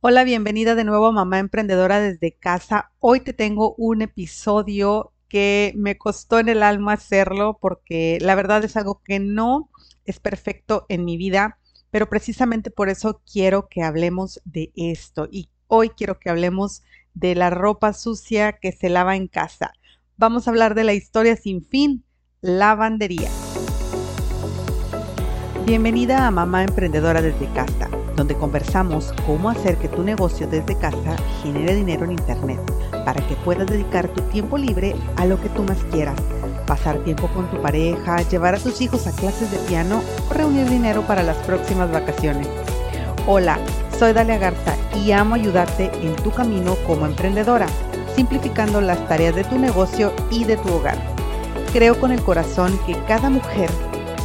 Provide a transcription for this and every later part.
Hola, bienvenida de nuevo a Mamá Emprendedora desde casa. Hoy te tengo un episodio que me costó en el alma hacerlo porque la verdad es algo que no es perfecto en mi vida, pero precisamente por eso quiero que hablemos de esto y hoy quiero que hablemos de la ropa sucia que se lava en casa. Vamos a hablar de la historia sin fin, lavandería. Bienvenida a Mamá Emprendedora desde casa donde conversamos cómo hacer que tu negocio desde casa genere dinero en Internet para que puedas dedicar tu tiempo libre a lo que tú más quieras, pasar tiempo con tu pareja, llevar a tus hijos a clases de piano o reunir dinero para las próximas vacaciones. Hola, soy Dalia Garza y amo ayudarte en tu camino como emprendedora, simplificando las tareas de tu negocio y de tu hogar. Creo con el corazón que cada mujer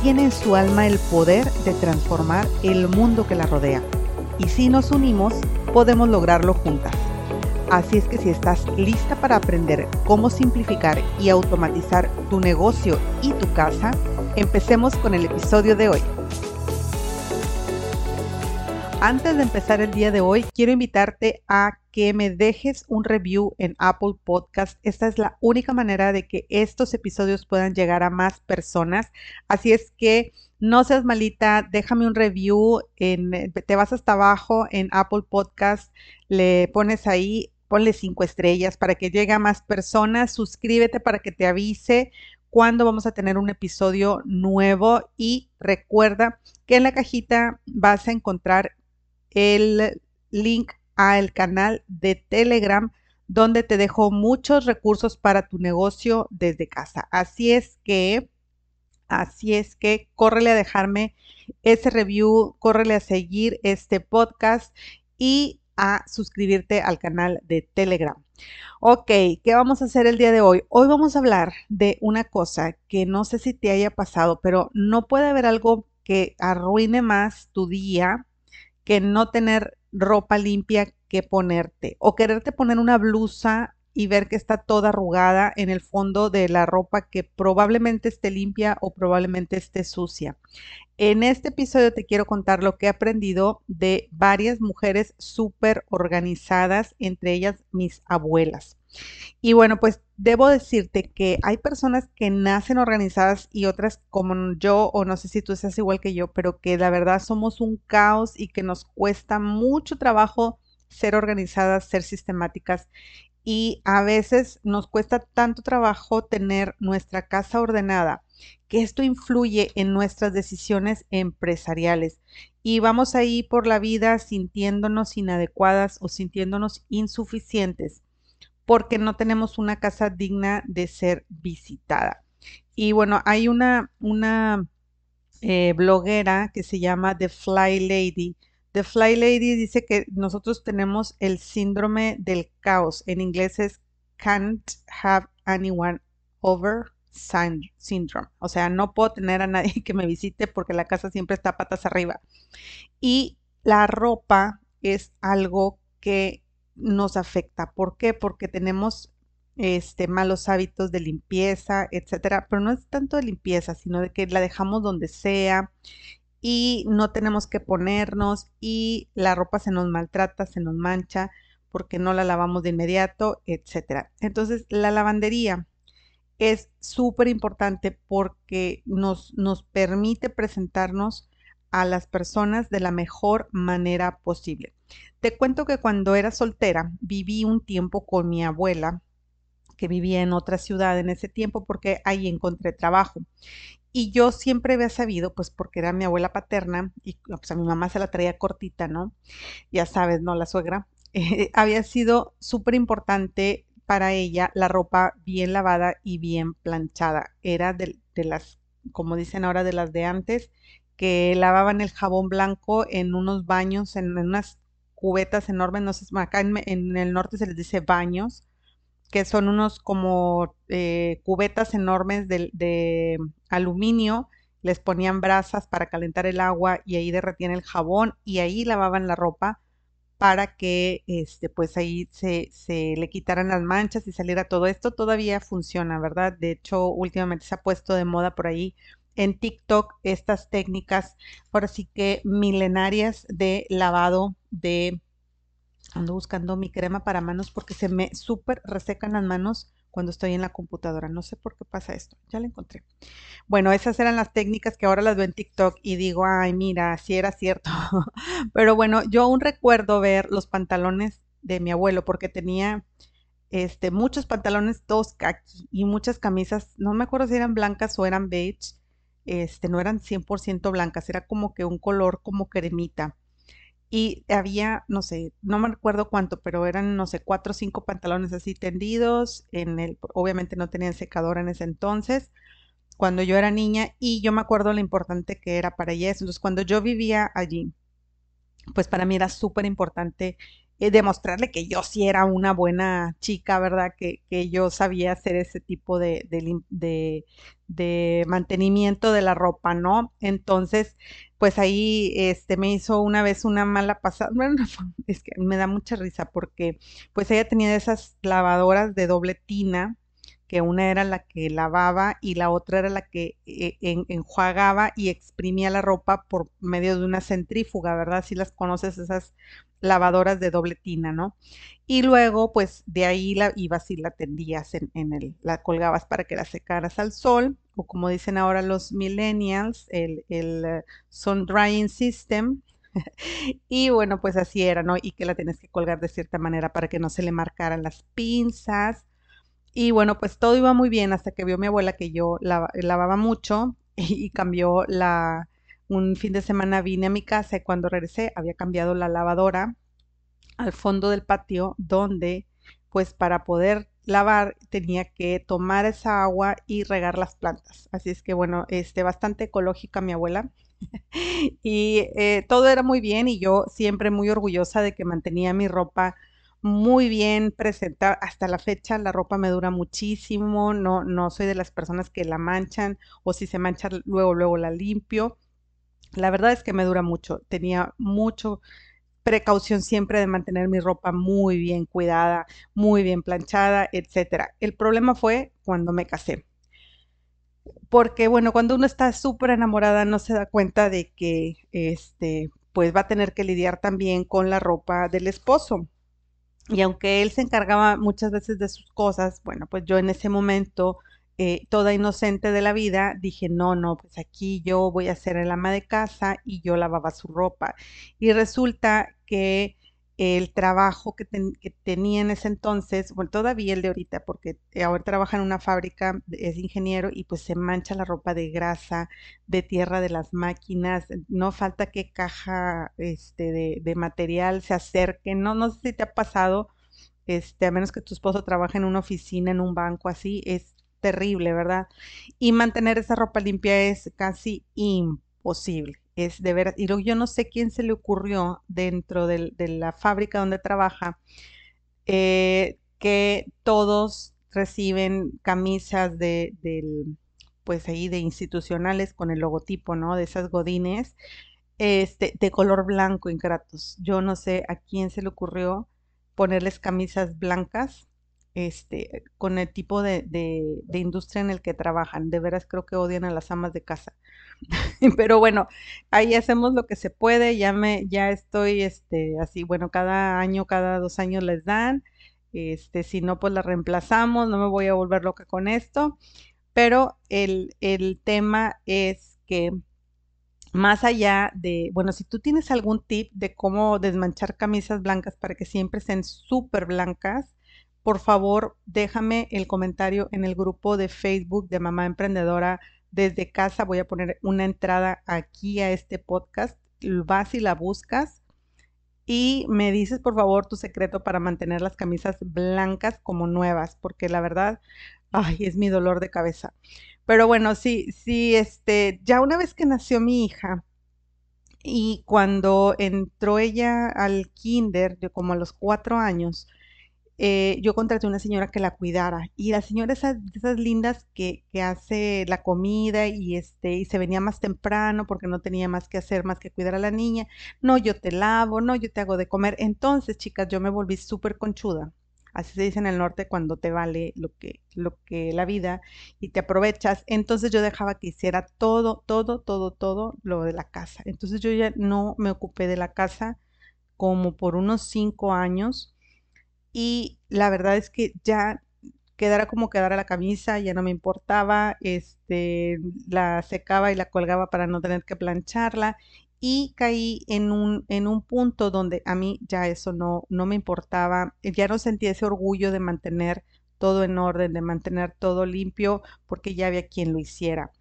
tiene en su alma el poder de transformar el mundo que la rodea. Y si nos unimos, podemos lograrlo juntas. Así es que si estás lista para aprender cómo simplificar y automatizar tu negocio y tu casa, empecemos con el episodio de hoy. Antes de empezar el día de hoy, quiero invitarte a que me dejes un review en Apple Podcast. Esta es la única manera de que estos episodios puedan llegar a más personas. Así es que no seas malita, déjame un review. En, te vas hasta abajo en Apple Podcast, le pones ahí, ponle cinco estrellas para que llegue a más personas. Suscríbete para que te avise cuando vamos a tener un episodio nuevo y recuerda que en la cajita vas a encontrar el link al canal de Telegram donde te dejo muchos recursos para tu negocio desde casa. Así es que, así es que, córrele a dejarme ese review, córrele a seguir este podcast y a suscribirte al canal de Telegram. Ok, ¿qué vamos a hacer el día de hoy? Hoy vamos a hablar de una cosa que no sé si te haya pasado, pero no puede haber algo que arruine más tu día que no tener ropa limpia que ponerte o quererte poner una blusa y ver que está toda arrugada en el fondo de la ropa que probablemente esté limpia o probablemente esté sucia. En este episodio te quiero contar lo que he aprendido de varias mujeres súper organizadas, entre ellas mis abuelas. Y bueno, pues debo decirte que hay personas que nacen organizadas y otras como yo, o no sé si tú seas igual que yo, pero que la verdad somos un caos y que nos cuesta mucho trabajo ser organizadas, ser sistemáticas. Y a veces nos cuesta tanto trabajo tener nuestra casa ordenada que esto influye en nuestras decisiones empresariales. Y vamos ahí por la vida sintiéndonos inadecuadas o sintiéndonos insuficientes porque no tenemos una casa digna de ser visitada. Y bueno, hay una, eh, bloguera que se llama The Fly Lady. The Fly Lady dice que nosotros tenemos el síndrome del caos. En inglés es can't have anyone over syndrome. O sea, no puedo tener a nadie que me visite porque la casa siempre está patas arriba. Y la ropa es algo que nos afecta. ¿Por qué? Porque tenemos este, malos hábitos de limpieza, etcétera, pero no es tanto de limpieza, sino de que la dejamos donde sea y no tenemos que ponernos y la ropa se nos maltrata, se nos mancha porque no la lavamos de inmediato, etcétera. Entonces, la lavandería es súper importante porque nos, nos permite presentarnos a las personas de la mejor manera posible. Te cuento que cuando era soltera viví un tiempo con mi abuela, que vivía en otra ciudad en ese tiempo porque ahí encontré trabajo. Y yo siempre había sabido, pues porque era mi abuela paterna y pues a mi mamá se la traía cortita, ¿no? Ya sabes, ¿no? La suegra. Había sido súper importante para ella la ropa bien lavada y bien planchada. Era de las, como dicen ahora, de las de antes, que lavaban el jabón blanco en unos baños, en, unas cubetas enormes, no sé, acá en, el norte se les dice baños, que son unos como eh, cubetas enormes de, aluminio, les ponían brasas para calentar el agua y ahí derretían el jabón y ahí lavaban la ropa para que este pues ahí se, se le quitaran las manchas y saliera todo esto. Todavía funciona verdad de hecho últimamente se ha puesto de moda por ahí en TikTok estas técnicas, por así que milenarias de lavado de ando buscando mi crema para manos porque se me súper resecan las manos cuando estoy en la computadora. No sé por qué pasa esto. Ya la encontré. Bueno, esas eran las técnicas que ahora las veo en TikTok y digo, ay, mira, sí era cierto. Pero bueno, yo aún recuerdo ver los pantalones de mi abuelo porque tenía este, muchos pantalones todos y muchas camisas, no me acuerdo si eran blancas o eran beige, este, no eran 100% blancas, era como que un color como cremita. Y había, no sé, no me acuerdo cuánto, pero eran, no sé, cuatro o cinco pantalones así tendidos. En el, obviamente no tenían secadora en ese entonces, cuando yo era niña, y yo me acuerdo lo importante que era para ella Entonces, cuando yo vivía allí, pues para mí era súper importante eh, demostrarle que yo sí era una buena chica, ¿verdad? Que, que yo sabía hacer ese tipo de, de, de, mantenimiento de la ropa, ¿no? Entonces, pues ahí este, me hizo una vez una mala pasada. Bueno, es que me da mucha risa porque pues ella tenía esas lavadoras de doble tina que una era la que lavaba y la otra era la que eh, enjuagaba y exprimía la ropa por medio de una centrífuga, ¿verdad? Si las conoces, esas lavadoras de doble tina, ¿no? Y luego, pues de ahí la ibas y la tendías en, el, la colgabas para que la secaras al sol, o como dicen ahora los millennials, el, el sun drying system. y bueno, pues así era, ¿no? Y que la tienes que colgar de cierta manera para que no se le marcaran las pinzas y bueno, pues todo iba muy bien hasta que vio mi abuela que yo lavaba mucho y, cambió la... Un fin de semana vine a mi casa y cuando regresé había cambiado la lavadora al fondo del patio donde pues para poder lavar tenía que tomar esa agua y regar las plantas. Así es que bueno, este, bastante ecológica mi abuela. y eh, todo era muy bien y yo siempre muy orgullosa de que mantenía mi ropa muy bien presentada. Hasta la fecha la ropa me dura muchísimo, no, no soy de las personas que la manchan o si se mancha luego, luego la limpio. La verdad es que me dura mucho. Tenía mucho precaución siempre de mantener mi ropa muy bien cuidada, muy bien planchada, etcétera. El problema fue cuando me casé. Porque bueno, cuando uno está súper enamorada no se da cuenta de que este pues va a tener que lidiar también con la ropa del esposo. Y aunque él se encargaba muchas veces de sus cosas, bueno, pues yo en ese momento, eh, toda inocente de la vida, dije, no, no, pues aquí yo voy a ser el ama de casa y yo lavaba su ropa. Y resulta que el trabajo que, tenía en ese entonces, bueno, todavía el de ahorita, porque ahora trabaja en una fábrica, es ingeniero y pues se mancha la ropa de grasa, de tierra de las máquinas, no falta que caja este, de, material se acerque, no, no sé si te ha pasado, este, a menos que tu esposo trabaje en una oficina, en un banco así, es terrible, ¿verdad? Y mantener esa ropa limpia es casi imposible es de ver, y yo no sé quién se le ocurrió dentro de la fábrica donde trabaja, eh, que todos reciben camisas de, del, pues ahí de institucionales con el logotipo, ¿no? De esas godines, este, de color blanco, ingratos. Yo no sé a quién se le ocurrió ponerles camisas blancas este, con el tipo de, industria en el que trabajan. De veras creo que odian a las amas de casa. Pero bueno, ahí hacemos lo que se puede. Ya me, ya estoy, este, así, bueno, cada año, cada dos años les dan. Este, si no, pues la reemplazamos. No me voy a volver loca con esto. Pero el, el tema es que más allá de, bueno, si tú tienes algún tip de cómo desmanchar camisas blancas para que siempre sean súper blancas, por favor déjame el comentario en el grupo de Facebook de Mamá Emprendedora desde casa. Voy a poner una entrada aquí a este podcast. Vas y la buscas y me dices por favor tu secreto para mantener las camisas blancas como nuevas, porque la verdad, ay, es mi dolor de cabeza. Pero bueno, sí, sí, este, ya una vez que nació mi hija y cuando entró ella al kinder, de como a los cuatro años, eh, yo contraté una señora que la cuidara y la señora esas, esas lindas que, que, hace la comida y este y se venía más temprano porque no tenía más que hacer más que cuidar a la niña no yo te lavo no yo te hago de comer entonces chicas yo me volví súper conchuda así se dice en el norte cuando te vale lo que lo que la vida y te aprovechas. Entonces yo dejaba que hiciera todo todo todo todo lo de la casa. Entonces yo ya no me ocupé de la casa como por unos cinco años y la verdad es que ya quedara como quedara la camisa, ya no me importaba, este, la secaba y la colgaba para no tener que plancharla y caí en un, en un punto donde a mí ya eso no, no me importaba, ya no sentía ese orgullo de mantener todo en orden, de mantener todo limpio, porque ya había quien lo hiciera.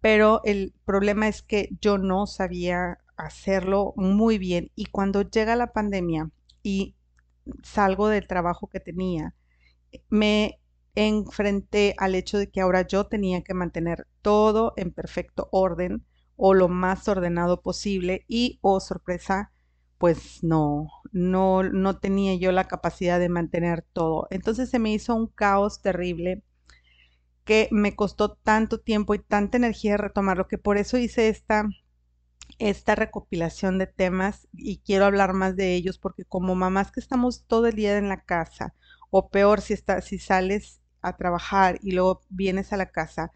Pero el problema es que yo no sabía hacerlo muy bien y cuando llega la pandemia y salgo del trabajo que tenía, me enfrenté al hecho de que ahora yo tenía que mantener todo en perfecto orden o lo más ordenado posible y, oh sorpresa, pues no, no, no tenía yo la capacidad de mantener todo. Entonces se me hizo un caos terrible que me costó tanto tiempo y tanta energía retomarlo que por eso hice esta esta recopilación de temas y quiero hablar más de ellos porque como mamás que estamos todo el día en la casa o peor si, está, si sales a trabajar y luego vienes a la casa,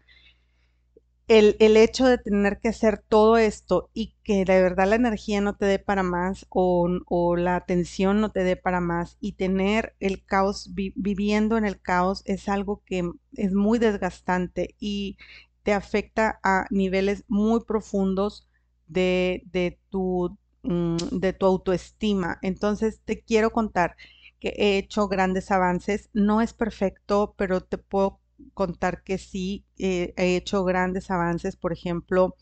el, el, hecho de tener que hacer todo esto y que de verdad la energía no te dé para más o, o la atención no te dé para más y tener el caos, viviendo en el caos es algo que es muy desgastante y te afecta a niveles muy profundos de, de, tu, mm, de tu autoestima. Entonces te quiero contar que he hecho grandes avances. No es perfecto, pero te puedo contar que sí eh, he hecho grandes avances. Por ejemplo,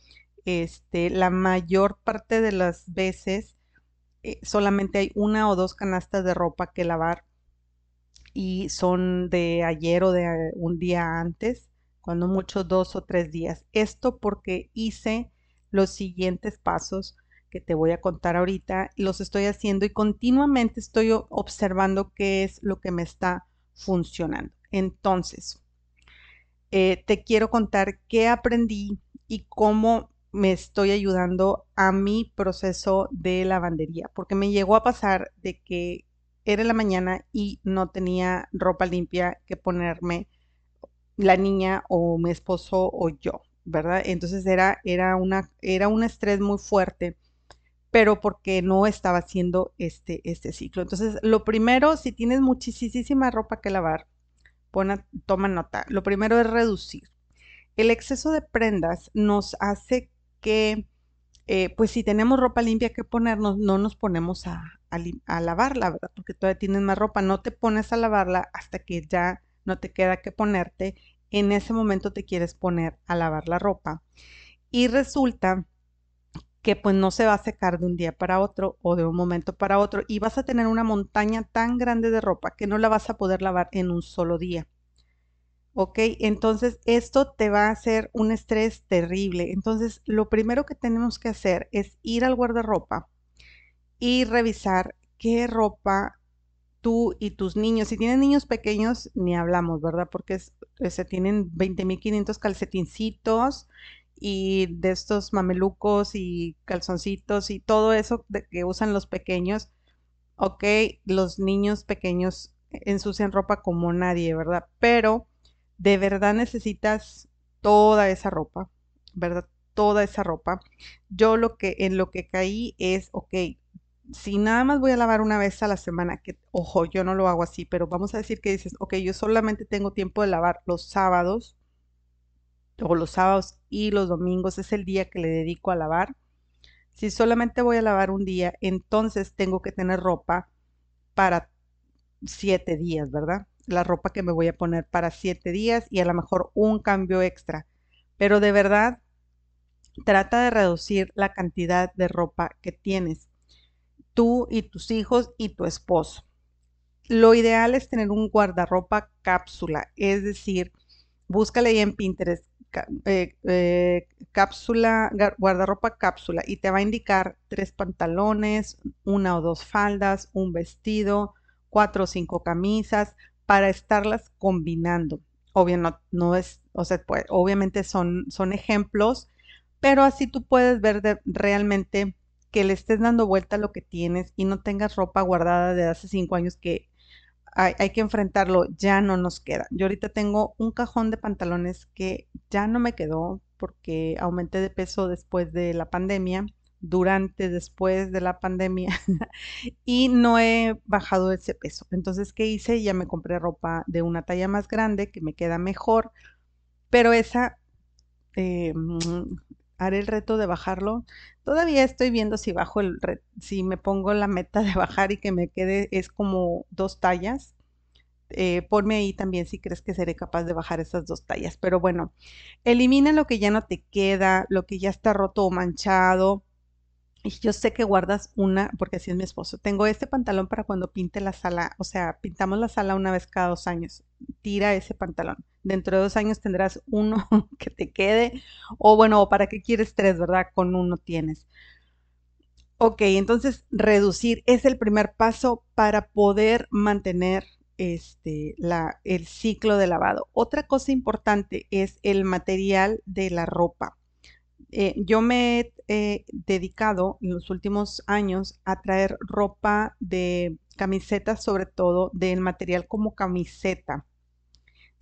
este, la mayor parte de las veces eh, solamente hay una o dos canastas de ropa que lavar y son de ayer o de un día antes, cuando mucho dos o tres días. Esto porque hice los siguientes pasos que te voy a contar ahorita, los estoy haciendo y continuamente estoy observando qué es lo que me está funcionando. Entonces, eh, te quiero contar qué aprendí y cómo me estoy ayudando a mi proceso de lavandería, porque me llegó a pasar de que era la mañana y no tenía ropa limpia que ponerme la niña o mi esposo o yo. ¿Verdad? Entonces era, era, una, era un estrés muy fuerte, pero porque no estaba haciendo este, este ciclo. Entonces, lo primero, si tienes muchísima ropa que lavar, toma nota. Lo primero es reducir. El exceso de prendas nos hace que, eh, pues si tenemos ropa limpia que ponernos, no nos ponemos a, a lavarla, ¿verdad? Porque todavía tienes más ropa, no te pones a lavarla hasta que ya no te queda que ponerte en ese momento te quieres poner a lavar la ropa y resulta que pues no se va a secar de un día para otro o de un momento para otro y vas a tener una montaña tan grande de ropa que no la vas a poder lavar en un solo día. ¿Ok? Entonces esto te va a hacer un estrés terrible. Entonces lo primero que tenemos que hacer es ir al guardarropa y revisar qué ropa tú y tus niños, si tienen niños pequeños, ni hablamos, ¿verdad? Porque se tienen 20.500 calcetincitos y de estos mamelucos y calzoncitos y todo eso que usan los pequeños. Ok, los niños pequeños ensucian ropa como nadie, ¿verdad? Pero de verdad necesitas toda esa ropa, ¿verdad? Toda esa ropa. Yo lo que en lo que caí es, ok, si nada más voy a lavar una vez a la semana, que ojo, yo no lo hago así, pero vamos a decir que dices, ok, yo solamente tengo tiempo de lavar los sábados, o los sábados y los domingos es el día que le dedico a lavar. Si solamente voy a lavar un día, entonces tengo que tener ropa para siete días, ¿verdad? La ropa que me voy a poner para siete días y a lo mejor un cambio extra. Pero de verdad, trata de reducir la cantidad de ropa que tienes tú y tus hijos y tu esposo. Lo ideal es tener un guardarropa cápsula, es decir, búscale ahí en Pinterest eh, eh, cápsula, guardarropa cápsula y te va a indicar tres pantalones, una o dos faldas, un vestido, cuatro o cinco camisas para estarlas combinando. Pues, obviamente son, son ejemplos, pero así tú puedes ver realmente que le estés dando vuelta a lo que tienes y no tengas ropa guardada de hace cinco años que hay, que enfrentarlo, ya no nos queda. Yo ahorita tengo un cajón de pantalones que ya no me quedó porque aumenté de peso después de la pandemia, durante, después de la pandemia y no he bajado ese peso. Entonces, ¿qué hice? Ya me compré ropa de una talla más grande que me queda mejor, pero esa eh, haré el reto de bajarlo. Todavía estoy viendo si bajo el si me pongo la meta de bajar y que me quede es como dos tallas. Eh, ponme ahí también si crees que seré capaz de bajar esas dos tallas. Pero bueno, elimina lo que ya no te queda, lo que ya está roto o manchado y yo sé que guardas una, porque así es mi esposo. Tengo este pantalón para cuando pinte la sala, o sea, pintamos la sala una vez cada dos años. Tira ese pantalón. Dentro de dos años tendrás uno que te quede, o bueno, ¿para qué quieres tres, verdad? Con uno tienes. Ok, entonces reducir es el primer paso para poder mantener este, la, el ciclo de lavado. Otra cosa importante es el material de la ropa. Eh, yo me he dedicado en los últimos años a traer ropa de camisetas, sobre todo del material como camiseta.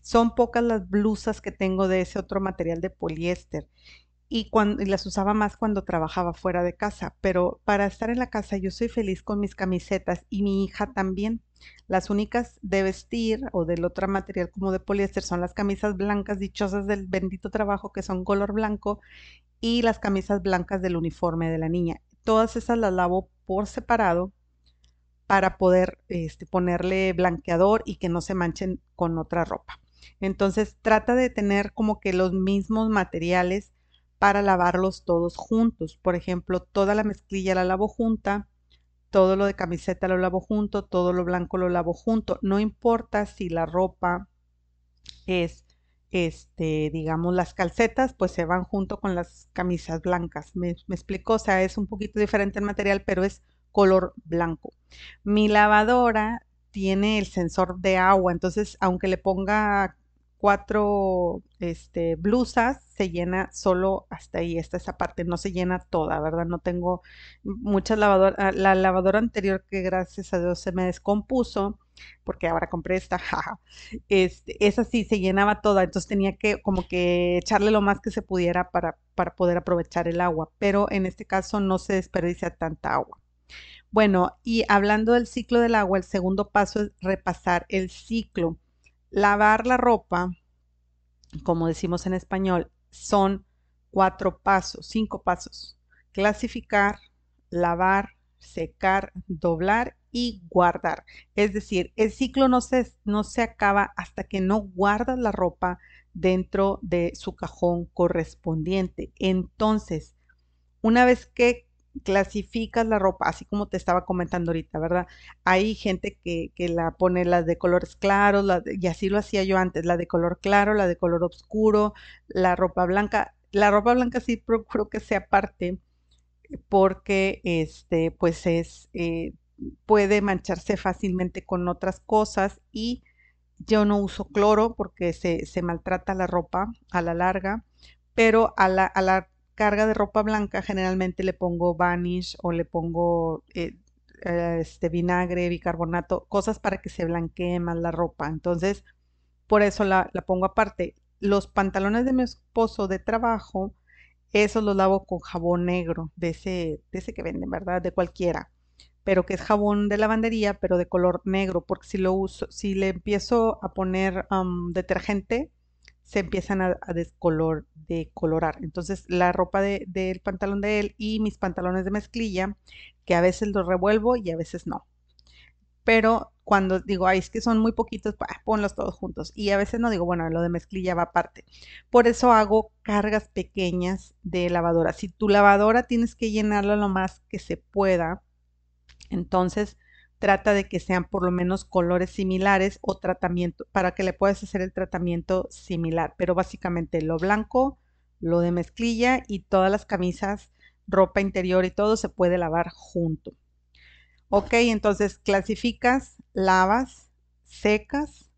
Son pocas las blusas que tengo de ese otro material de poliéster y, cuando, las usaba más cuando trabajaba fuera de casa, pero para estar en la casa yo soy feliz con mis camisetas y mi hija también. Las únicas de vestir o del otro material como de poliéster son las camisas blancas dichosas del bendito trabajo que son color blanco y las camisas blancas del uniforme de la niña. Todas esas las lavo por separado para poder este, ponerle blanqueador y que no se manchen con otra ropa. Entonces trata de tener como que los mismos materiales para lavarlos todos juntos. Por ejemplo, toda la mezclilla la lavo junta, todo lo de camiseta lo lavo junto, todo lo blanco lo lavo junto. No importa si la ropa es, este, digamos, las calcetas, pues se van junto con las camisas blancas. Me, me explico, o sea, es un poquito diferente el material, pero es color blanco. Mi lavadora tiene el sensor de agua, entonces aunque le ponga cuatro este, blusas, se llena solo hasta ahí, hasta esa parte, no se llena toda, ¿verdad? No tengo muchas lavadoras, ah, la lavadora anterior que gracias a Dios se me descompuso, porque ahora compré esta, este, esa sí se llenaba toda, entonces tenía que como que echarle lo más que se pudiera para, para poder aprovechar el agua, pero en este caso no se desperdicia tanta agua. Bueno, y hablando del ciclo del agua, el segundo paso es repasar el ciclo Lavar la ropa, como decimos en español, son cuatro pasos, cinco pasos. Clasificar, lavar, secar, doblar y guardar. Es decir, el ciclo no se, no se acaba hasta que no guardas la ropa dentro de su cajón correspondiente. Entonces, una vez que clasificas la ropa, así como te estaba comentando ahorita, ¿verdad? Hay gente que, la pone las de colores claros, y así lo hacía yo antes, la de color claro, la de color oscuro, la ropa blanca. La ropa blanca sí procuro que sea parte porque este, pues es, eh, puede mancharse fácilmente con otras cosas y yo no uso cloro porque se, se maltrata la ropa a la larga, pero a la, a la carga de ropa blanca generalmente le pongo vanish o le pongo eh, eh, este vinagre, bicarbonato, cosas para que se blanquee más la ropa. Entonces, por eso la, la pongo aparte. Los pantalones de mi esposo de trabajo, esos los lavo con jabón negro, de ese, de ese que venden, ¿verdad? De cualquiera. Pero que es jabón de lavandería, pero de color negro, porque si lo uso, si le empiezo a poner detergente, se empiezan a, descolor, decolorar. Entonces la ropa del pantalón de él y mis pantalones de mezclilla, que a veces los revuelvo y a veces no. Pero cuando digo, ay, es que son muy poquitos, ponlos todos juntos. Y a veces no digo, bueno, lo de mezclilla va aparte. Por eso hago cargas pequeñas de lavadora. Si tu lavadora tienes que llenarla lo más que se pueda, entonces trata de que sean por lo menos colores similares o tratamiento para que le puedas hacer el tratamiento similar. Pero básicamente lo blanco, lo de mezclilla y todas las camisas, ropa interior y todo se puede lavar junto. Ok, entonces clasificas, lavas, secas,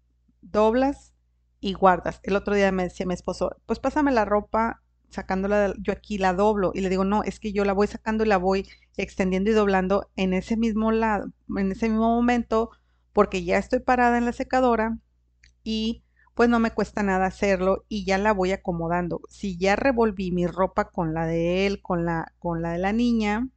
doblas y guardas. El otro día me decía mi esposo, pues pásame la ropa sacándola, yo aquí la doblo y le digo, no, es que yo la voy sacando y la voy extendiendo y doblando en ese mismo lado, en ese mismo momento, porque ya estoy parada en la secadora y pues no me cuesta nada hacerlo y ya la voy acomodando. Si ya revolví mi ropa con la de él, con la, con la de la niña,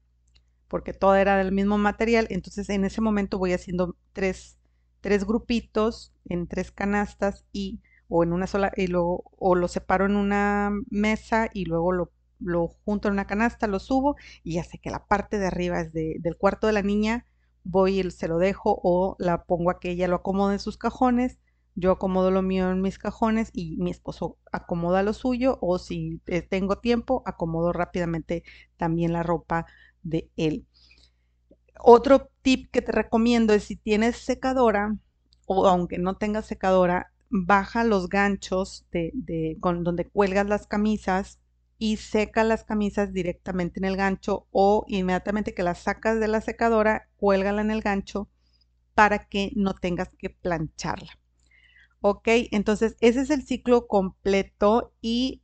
porque toda era del mismo material, entonces en ese momento voy haciendo tres, tres grupitos en tres canastas y o en una sola y luego o lo separo en una mesa y luego lo, lo junto en una canasta, lo subo y ya sé que la parte de arriba es del cuarto de la niña, voy y se lo dejo o la pongo a que ella lo acomode en sus cajones yo acomodo lo mío en mis cajones y mi esposo acomoda lo suyo o si eh, tengo tiempo, acomodo rápidamente también la ropa de él. Otro tip que te recomiendo es si tienes secadora o aunque no tengas secadora, baja los ganchos de, donde cuelgas las camisas y seca las camisas directamente en el gancho o inmediatamente que las sacas de la secadora, cuélgala en el gancho para que no tengas que plancharla. ¿ok? Entonces, ese es el ciclo completo y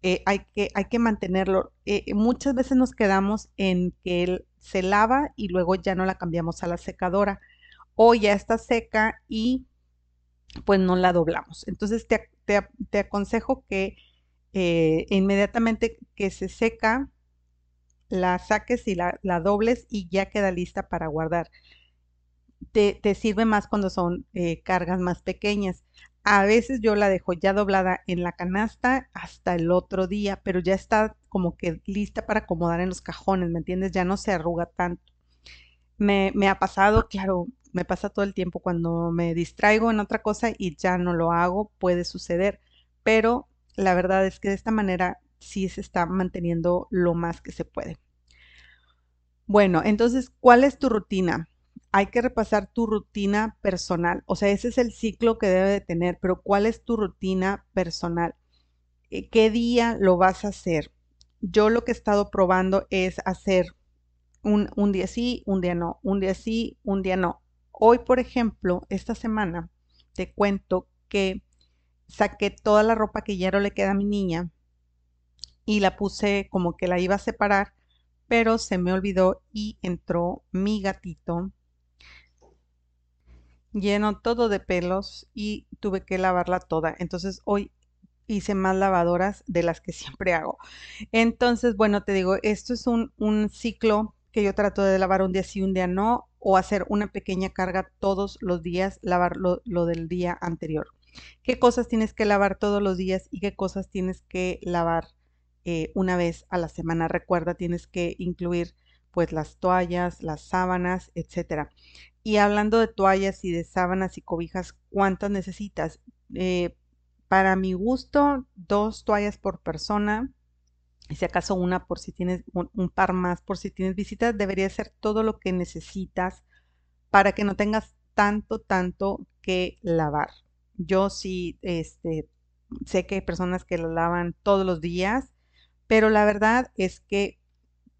eh, hay, que, hay que mantenerlo. Eh, muchas veces nos quedamos en que él se lava y luego ya no la cambiamos a la secadora o ya está seca y pues no la doblamos. Entonces, te, aconsejo que eh, inmediatamente que se seca, la saques y la, dobles y ya queda lista para guardar te, sirve más cuando son eh, cargas más pequeñas. A veces yo la dejo ya doblada en la canasta hasta el otro día, pero ya está como que lista para acomodar en los cajones, ¿me entiendes? Ya no se arruga tanto. Me ha pasado, claro, me pasa todo el tiempo cuando me distraigo en otra cosa y ya no lo hago, puede suceder, pero la verdad es que de esta manera sí se está manteniendo lo más que se puede. Bueno, entonces, ¿cuál es tu rutina? hay que repasar tu rutina personal. O sea, ese es el ciclo que debe de tener, pero ¿cuál es tu rutina personal? Eh, ¿Qué día lo vas a hacer? Yo lo que he estado probando es hacer un, un día sí, un día no, un día sí, un día no. Hoy, por ejemplo, esta semana, te cuento que saqué toda la ropa que ya no le queda a mi niña y la puse como que la iba a separar, pero se me olvidó y entró mi gatito lleno todo de pelos y tuve que lavarla toda. Entonces hoy hice más lavadoras de las que siempre hago. Entonces, bueno, te digo, esto es un, ciclo que yo trato de lavar un día sí, un día no, o hacer una pequeña carga todos los días, lavar lo, del día anterior. ¿Qué cosas tienes que lavar todos los días y qué cosas tienes que lavar eh, una vez a la semana? Recuerda, tienes que incluir pues las toallas, las sábanas, etcétera. Y hablando de toallas y de sábanas y cobijas, ¿cuántas necesitas? Eh, para mi gusto, dos toallas por persona. Y si acaso una por si tienes un, par más por si tienes visitas, debería ser todo lo que necesitas para que no tengas tanto, tanto que lavar. Yo sí, este, sé que hay personas que lo lavan todos los días, pero la verdad es que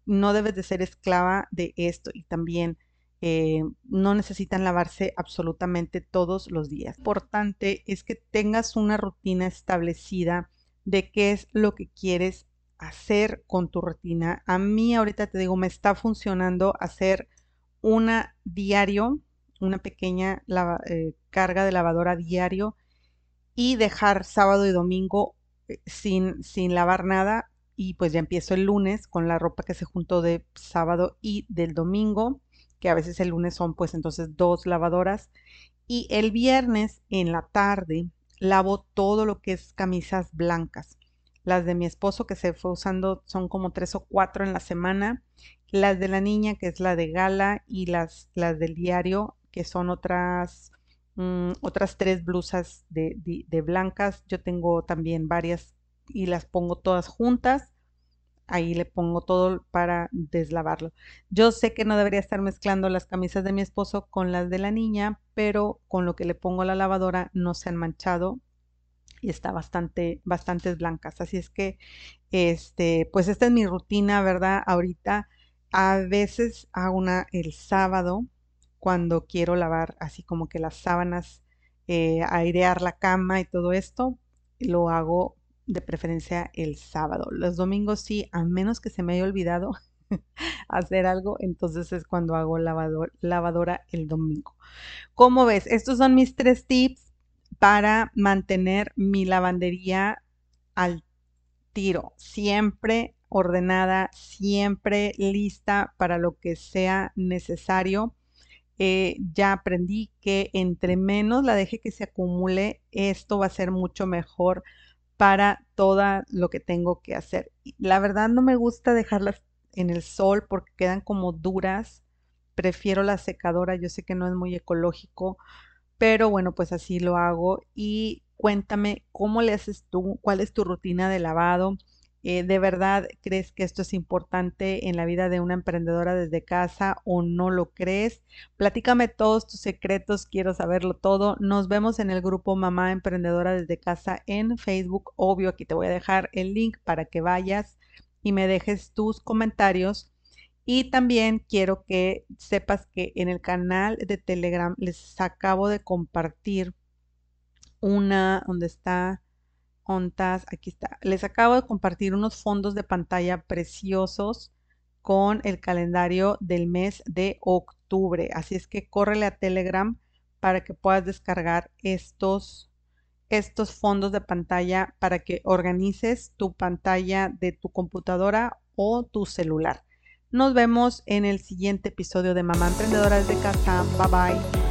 no debes de ser esclava de esto y también eh, no necesitan lavarse absolutamente todos los días. Lo importante es que tengas una rutina establecida de qué es lo que quieres hacer con tu rutina. A mí ahorita te digo, me está funcionando hacer una diario, una pequeña eh, carga de lavadora diario y dejar sábado y domingo eh, sin, sin lavar nada y pues ya empiezo el lunes con la ropa que se juntó de sábado y del domingo que a veces el lunes son pues entonces dos lavadoras. Y el viernes en la tarde lavo todo lo que es camisas blancas. Las de mi esposo que se fue usando son como tres o cuatro en la semana. Las de la niña que es la de gala y las, las del diario que son otras, mm, otras tres blusas de, blancas. Yo tengo también varias y las pongo todas juntas ahí le pongo todo para deslavarlo. Yo sé que no debería estar mezclando las camisas de mi esposo con las de la niña, pero con lo que le pongo a la lavadora no se han manchado y está bastante, bastante blancas. Así es que, este, pues esta es mi rutina, ¿verdad? Ahorita a veces hago una el sábado cuando quiero lavar así como que las sábanas, eh, airear la cama y todo esto, lo hago de preferencia el sábado. Los domingos sí, a menos que se me haya olvidado hacer algo, entonces es cuando hago lavador, lavadora el domingo. Como ves, estos son mis tres tips. para mantener mi lavandería al tiro, siempre ordenada, siempre lista para lo que sea necesario. Eh, ya aprendí que entre menos la deje que se acumule, esto va a ser mucho mejor para todo lo que tengo que hacer. La verdad no me gusta dejarlas en el sol porque quedan como duras. Prefiero la secadora, yo sé que no es muy ecológico, pero bueno, pues así lo hago. Y cuéntame cómo le haces tú, cuál es tu rutina de lavado. Eh, ¿De verdad crees que esto es importante en la vida de una emprendedora desde casa o no lo crees? Platícame todos tus secretos, quiero saberlo todo. Nos vemos en el grupo Mamá Emprendedora desde casa en Facebook. Obvio, aquí te voy a dejar el link para que vayas y me dejes tus comentarios. Y también quiero que sepas que en el canal de Telegram les acabo de compartir una donde está ontas, aquí está. Les acabo de compartir unos fondos de pantalla preciosos con el calendario del mes de octubre. Así es que córrele a Telegram para que puedas descargar estos estos fondos de pantalla para que organices tu pantalla de tu computadora o tu celular. Nos vemos en el siguiente episodio de Mamá Emprendedora desde casa. Bye bye.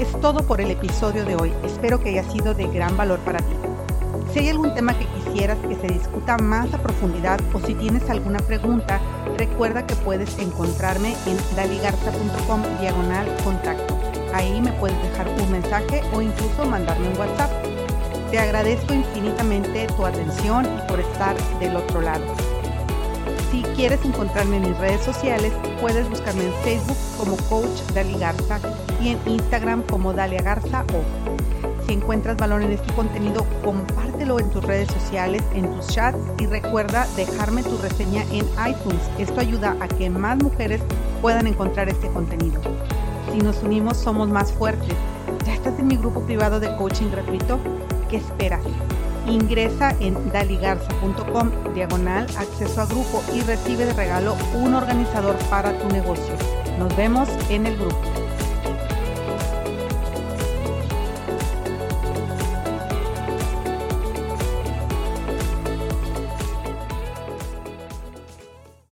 Es todo por el episodio de hoy. Espero que haya sido de gran valor para ti. Si hay algún tema que quisieras que se discuta más a profundidad o si tienes alguna pregunta, recuerda que puedes encontrarme en daligarza.com diagonal contacto. Ahí me puedes dejar un mensaje o incluso mandarme un WhatsApp. Te agradezco infinitamente tu atención y por estar del otro lado. Si quieres encontrarme en mis redes sociales, puedes buscarme en Facebook como Coach Dali Garza y en Instagram como Dalia Garza o. Si encuentras valor en este contenido, compártelo en tus redes sociales, en tus chats y recuerda dejarme tu reseña en iTunes. Esto ayuda a que más mujeres puedan encontrar este contenido. Si nos unimos somos más fuertes. ¿Ya estás en mi grupo privado de coaching gratuito? ¿Qué esperas? Ingresa en daligarza.com diagonal acceso a grupo y recibe de regalo un organizador para tu negocio. Nos vemos en el grupo.